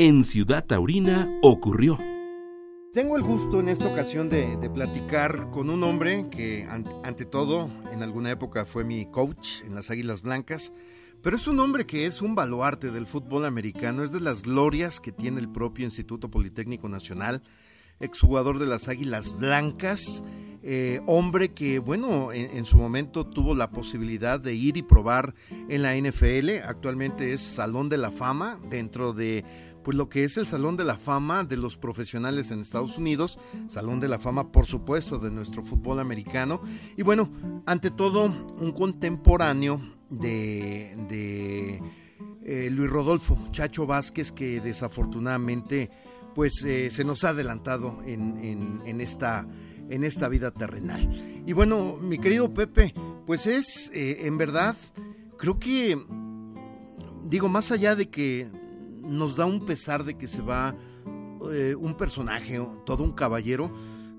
en Ciudad Taurina ocurrió. Tengo el gusto en esta ocasión de, platicar con un hombre que ante, todo en alguna época fue mi coach en las Águilas Blancas, pero es un hombre que es un baluarte del fútbol americano, es de las glorias que tiene el propio Instituto Politécnico Nacional, exjugador de las Águilas Blancas, eh, hombre que, bueno, en, su momento tuvo la posibilidad de ir y probar en la NFL, actualmente es Salón de la Fama dentro de pues lo que es el Salón de la Fama de los profesionales en Estados Unidos, Salón de la Fama por supuesto de nuestro fútbol americano y bueno, ante todo un contemporáneo de, eh, Luis Rodolfo Chacho Vázquez que desafortunadamente pues eh, se nos ha adelantado en, en, esta, en esta vida terrenal. Y bueno, mi querido Pepe, pues es eh, en verdad, creo que, digo, más allá de que nos da un pesar de que se va eh, un personaje, todo un caballero.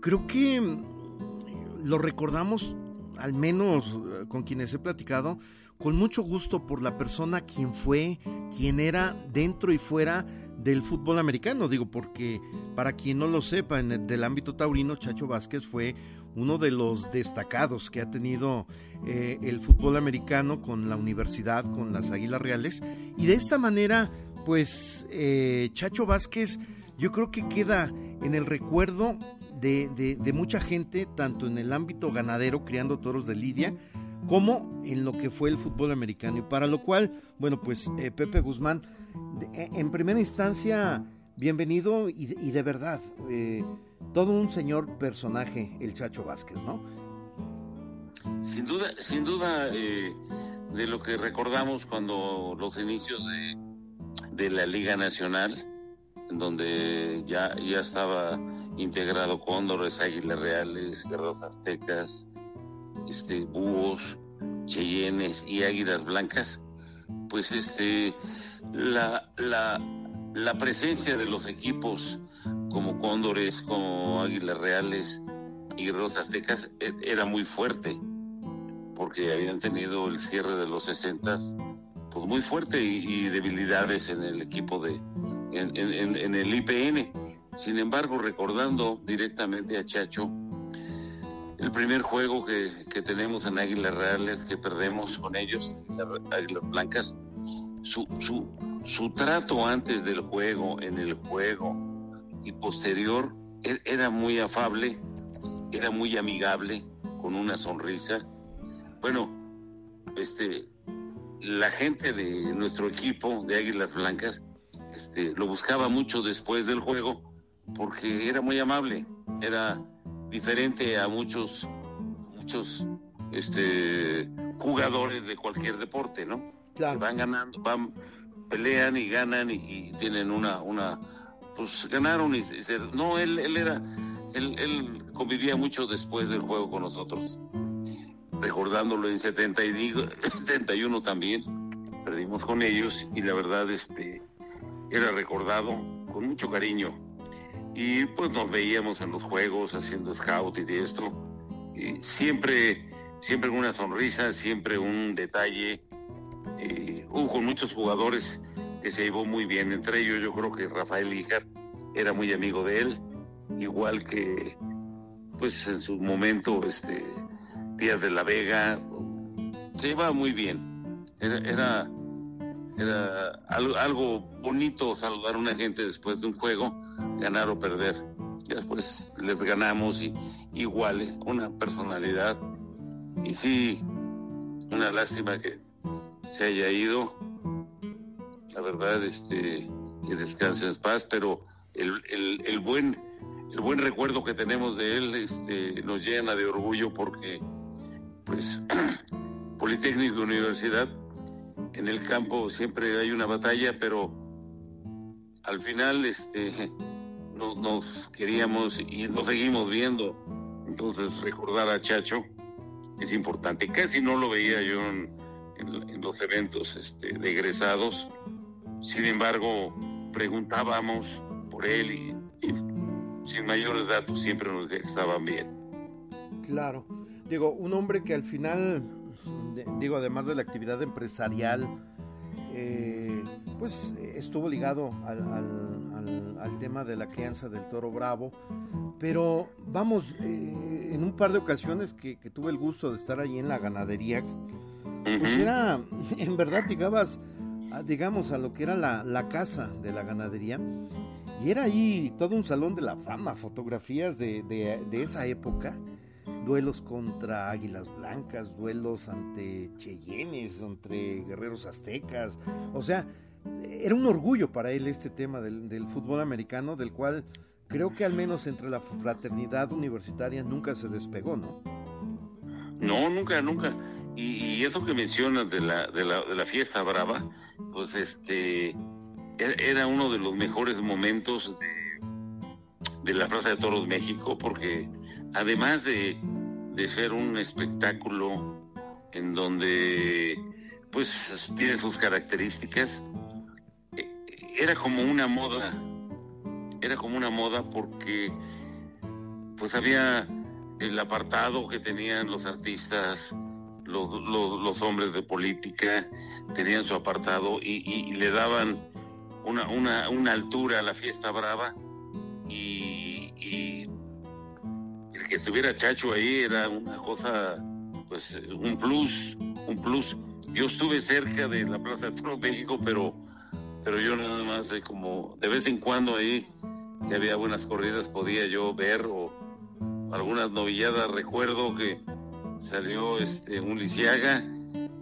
Creo que mm, lo recordamos, al menos eh, con quienes he platicado, con mucho gusto por la persona quien fue, quien era dentro y fuera del fútbol americano. Digo, porque para quien no lo sepa, en el del ámbito taurino, Chacho Vázquez fue uno de los destacados que ha tenido eh, el fútbol americano con la universidad, con las Águilas Reales. Y de esta manera pues eh, Chacho Vázquez yo creo que queda en el recuerdo de, mucha gente, tanto en el ámbito ganadero, criando toros de Lidia, como en lo que fue el fútbol americano. Y para lo cual, bueno, pues eh, Pepe Guzmán, eh, en primera instancia, bienvenido y, de verdad, todo un señor personaje, el Chacho Vázquez, ¿no? Sin duda, sin duda, de lo que recordamos cuando los inicios de de la Liga Nacional, donde ya, ya estaba integrado Cóndores, Águilas Reales, Guerreros Aztecas, este, Búhos, Cheyennes y Águilas Blancas, pues este, la, la, la presencia de los equipos como Cóndores, como Águilas Reales y Guerreros Aztecas e, era muy fuerte, porque habían tenido el cierre de los 60 pues muy fuerte y, debilidades en el equipo de en, el IPN. Sin embargo, recordando directamente a Chacho, el primer juego que, tenemos en Águilas Reales, que perdemos con ellos, Águilas Blancas, su, su, su trato antes del juego, en el juego y posterior, e, era muy afable, era muy amigable, con una sonrisa. Bueno, este, la gente de nuestro equipo de Águilas Blancas este, lo buscaba mucho después del juego porque era muy amable, era diferente a muchos, muchos este, jugadores de cualquier deporte, ¿no? Claro. van ganando, van, pelean y ganan y, tienen una, una, pues ganaron y, se, no, él, él era, él, él convivía mucho después del juego con nosotros recordándolo en 71 también, perdimos con ellos y la verdad este, era recordado con mucho cariño. Y pues nos veíamos en los juegos haciendo scout y de esto. Y siempre, siempre una sonrisa, siempre un detalle. hubo con muchos jugadores que se llevó muy bien. Entre ellos yo creo que Rafael Ijar era muy amigo de él, igual que pues en su momento este Díaz de la Vega, se iba muy bien. Era, era, algo, bonito saludar a una gente después de un juego, ganar o perder. Después les ganamos y iguales, una personalidad. Y sí, una lástima que se haya ido. La verdad, este, que descanse en paz, pero el, el, el buen el buen recuerdo que tenemos de él este, nos llena de orgullo porque pues Politécnico Universidad, en el campo siempre hay una batalla, pero al final este, nos queríamos y nos seguimos viendo. Entonces recordar a Chacho es importante. Casi no lo veía yo en, los eventos este, de egresados. Sin embargo, preguntábamos por él y, y sin mayores datos siempre nos decía que estaban bien. Claro. Digo, un hombre que al final, digo, además de la actividad empresarial, eh, pues estuvo ligado al, tema de la crianza del toro bravo. Pero vamos, eh, en un par de ocasiones que, tuve el gusto de estar ahí en la ganadería, pues era, en verdad llegabas, digamos, a lo que era la, casa de la ganadería. Y era ahí todo un salón de la fama, fotografías de, de esa época duelos contra águilas blancas, duelos ante cheyennes, entre guerreros aztecas. O sea, era un orgullo para él este tema del, fútbol americano, del cual creo que al menos entre la fraternidad universitaria nunca se despegó, ¿no? No, nunca, nunca. Y, eso que mencionas de la, de la, de la fiesta brava, pues este era uno de los mejores momentos de, de la Plaza de Toros México, porque además de, de ser un espectáculo en donde pues tiene sus características, era como una moda, era como una moda porque pues había el apartado que tenían los artistas, los, los, hombres de política, tenían su apartado y, le daban una, una, una, altura a la fiesta brava y, y, estuviera Chacho ahí era una cosa, pues un plus, un plus. Yo estuve cerca de la Plaza de México, pero pero yo nada más eh, como de vez en cuando ahí que había buenas corridas podía yo ver o algunas novilladas recuerdo que salió este un lisiaga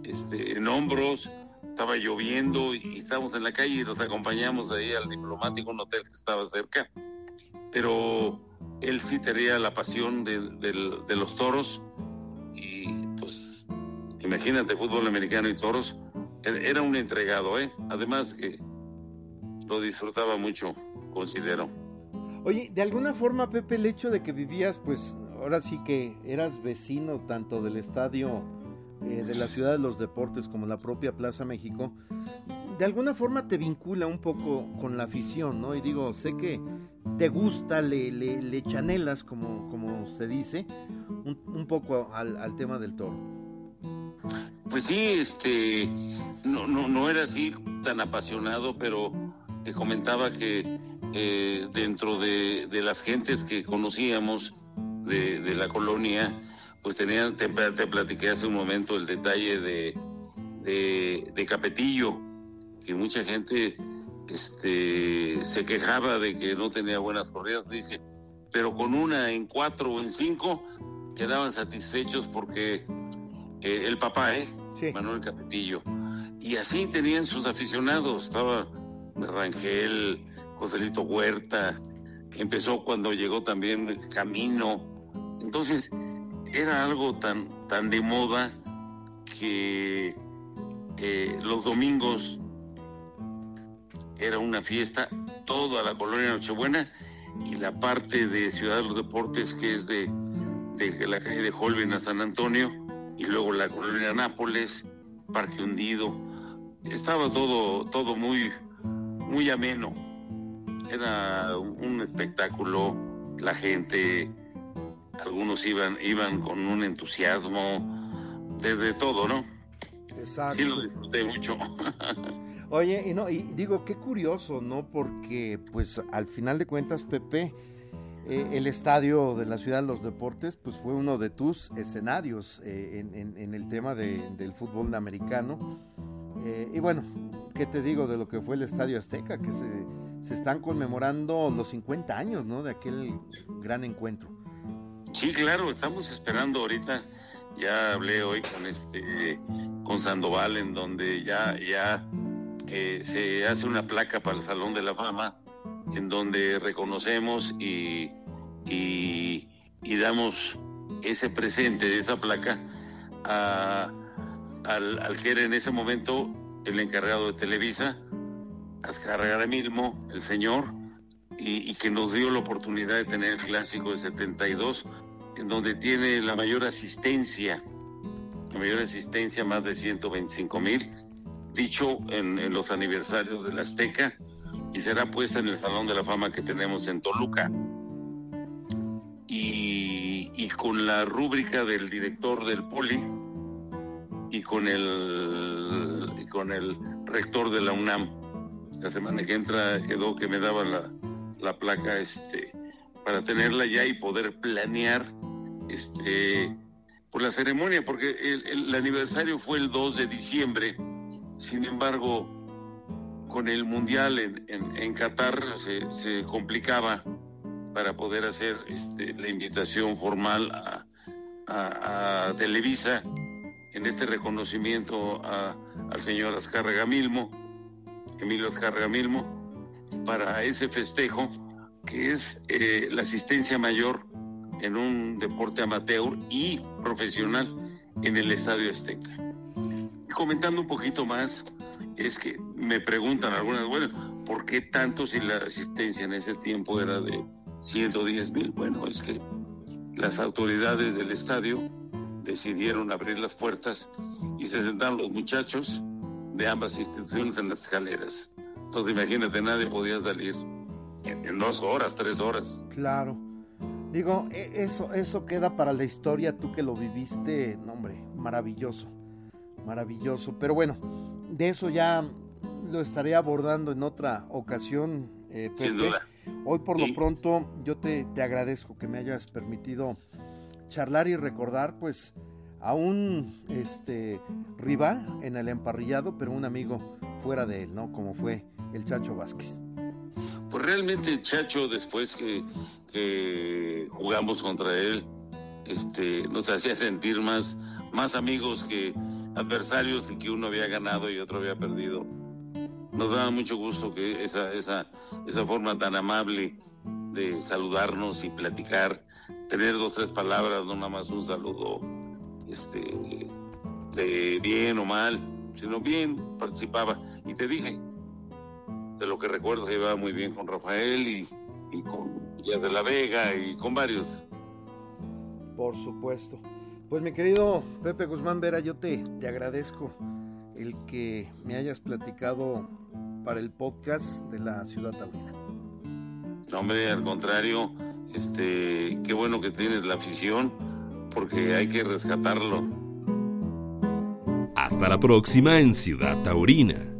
este en hombros estaba lloviendo y estábamos en la calle y nos acompañamos ahí al diplomático un hotel que estaba cerca pero él sí tenía la pasión de, los toros y pues imagínate fútbol americano y toros era un entregado, ¿eh? Además que lo disfrutaba mucho, considero. Oye, de alguna forma, Pepe, el hecho de que vivías, pues ahora sí que eras vecino tanto del estadio eh, de la Ciudad de los Deportes como la propia Plaza México, de alguna forma te vincula un poco con la afición, ¿no? Y digo, sé que te gusta, le, le, chanelas, como, como se dice, un, un poco al, al tema del toro. Pues sí, este, no, no, no era así tan apasionado, pero te comentaba que eh, dentro de, las gentes que conocíamos de, la colonia, pues tenían, te, te, platiqué hace un momento el detalle de, de, Capetillo, que mucha gente este, se quejaba de que no tenía buenas corridas, dice, pero con una en cuatro o en cinco quedaban satisfechos porque eh, el papá, ¿eh? Manuel Capetillo. Y así tenían sus aficionados. Estaba Rangel, Joselito Huerta, empezó cuando llegó también Camino. Entonces, era algo tan, tan de moda que eh, los domingos era una fiesta, toda la colonia Nochebuena y la parte de Ciudad de los Deportes que es de, de la calle de Holben a San Antonio y luego la colonia Nápoles, Parque Hundido. Estaba todo, todo muy, muy ameno. Era un espectáculo, la gente, algunos iban, iban con un entusiasmo desde todo, ¿no? Exacto. Sí lo disfruté mucho. Oye, y no, y digo, qué curioso, ¿no? Porque, pues, al final de cuentas, Pepe, eh, el estadio de la Ciudad de los Deportes pues fue uno de tus escenarios eh, en, el tema del fútbol americano. Eh, y bueno, ¿qué te digo de lo que fue el Estadio Azteca? Que se, se están conmemorando los 50 años ¿no? de aquel gran encuentro. Sí, claro, estamos esperando ahorita. Ya hablé hoy con este con Sandoval en donde ya ya se hace una placa para el Salón de la Fama en donde reconocemos y, y, damos ese presente de esa placa al, al, que era en ese momento el encargado de Televisa, Azcárraga mismo, el señor, y, y, que nos dio la oportunidad de tener el clásico de 72, en donde tiene la mayor asistencia, la mayor asistencia, más de 125 mil, dicho en, los aniversarios de la Azteca, y será puesta en el Salón de la Fama que tenemos en Toluca. Y, con la rúbrica del director del Poli y con el, con el rector de la UNAM. la semana que entra quedó que me daba la, la placa este, para tenerla ya y poder planear este, por la ceremonia, porque el, aniversario fue el 2 de diciembre, sin embargo, con el Mundial en, en, Qatar se, complicaba para poder hacer este, la invitación formal a, a, Televisa en este reconocimiento al señor Azcárraga Milmo, Emilio Azcárraga Milmo, para ese festejo que es eh, la asistencia mayor en un deporte amateur y profesional en el Estadio Azteca. Comentando un poquito más, es que me preguntan algunas, bueno, ¿por qué tanto si la asistencia en ese tiempo era de 110 mil? Bueno, es que las autoridades del estadio decidieron abrir las puertas y se sentaron los muchachos de ambas instituciones en las escaleras. Entonces imagínate, nadie podía salir en, dos horas, tres horas. Claro. Digo, e, eso, eso queda para la historia, tú que lo viviste, no, hombre, maravilloso, maravilloso. Pero bueno, de eso ya lo estaré abordando en otra ocasión, eh, Sin duda. Hoy por lo pronto yo te, te, agradezco que me hayas permitido charlar y recordar pues a un este, rival en el emparrillado, pero un amigo fuera de él, ¿no? Como fue el Chacho Vázquez. Pues realmente Chacho, después que, jugamos contra él, este, nos hacía sentir más, más amigos que adversarios y que uno había ganado y otro había perdido. Nos daba mucho gusto que esa, esa, esa forma tan amable de saludarnos y platicar, tener dos tres palabras, no nada más un saludo este, de bien o mal, sino bien participaba. Y te dije, de lo que recuerdo que iba muy bien con Rafael y, con Díaz de la Vega y con varios. Por supuesto. Pues mi querido Pepe Guzmán Vera, yo te, te agradezco el que me hayas platicado para el podcast de la Ciudad Taurina. No, hombre, al contrario, este, qué bueno que tienes la afición, porque hay que rescatarlo. Hasta la próxima en Ciudad Taurina.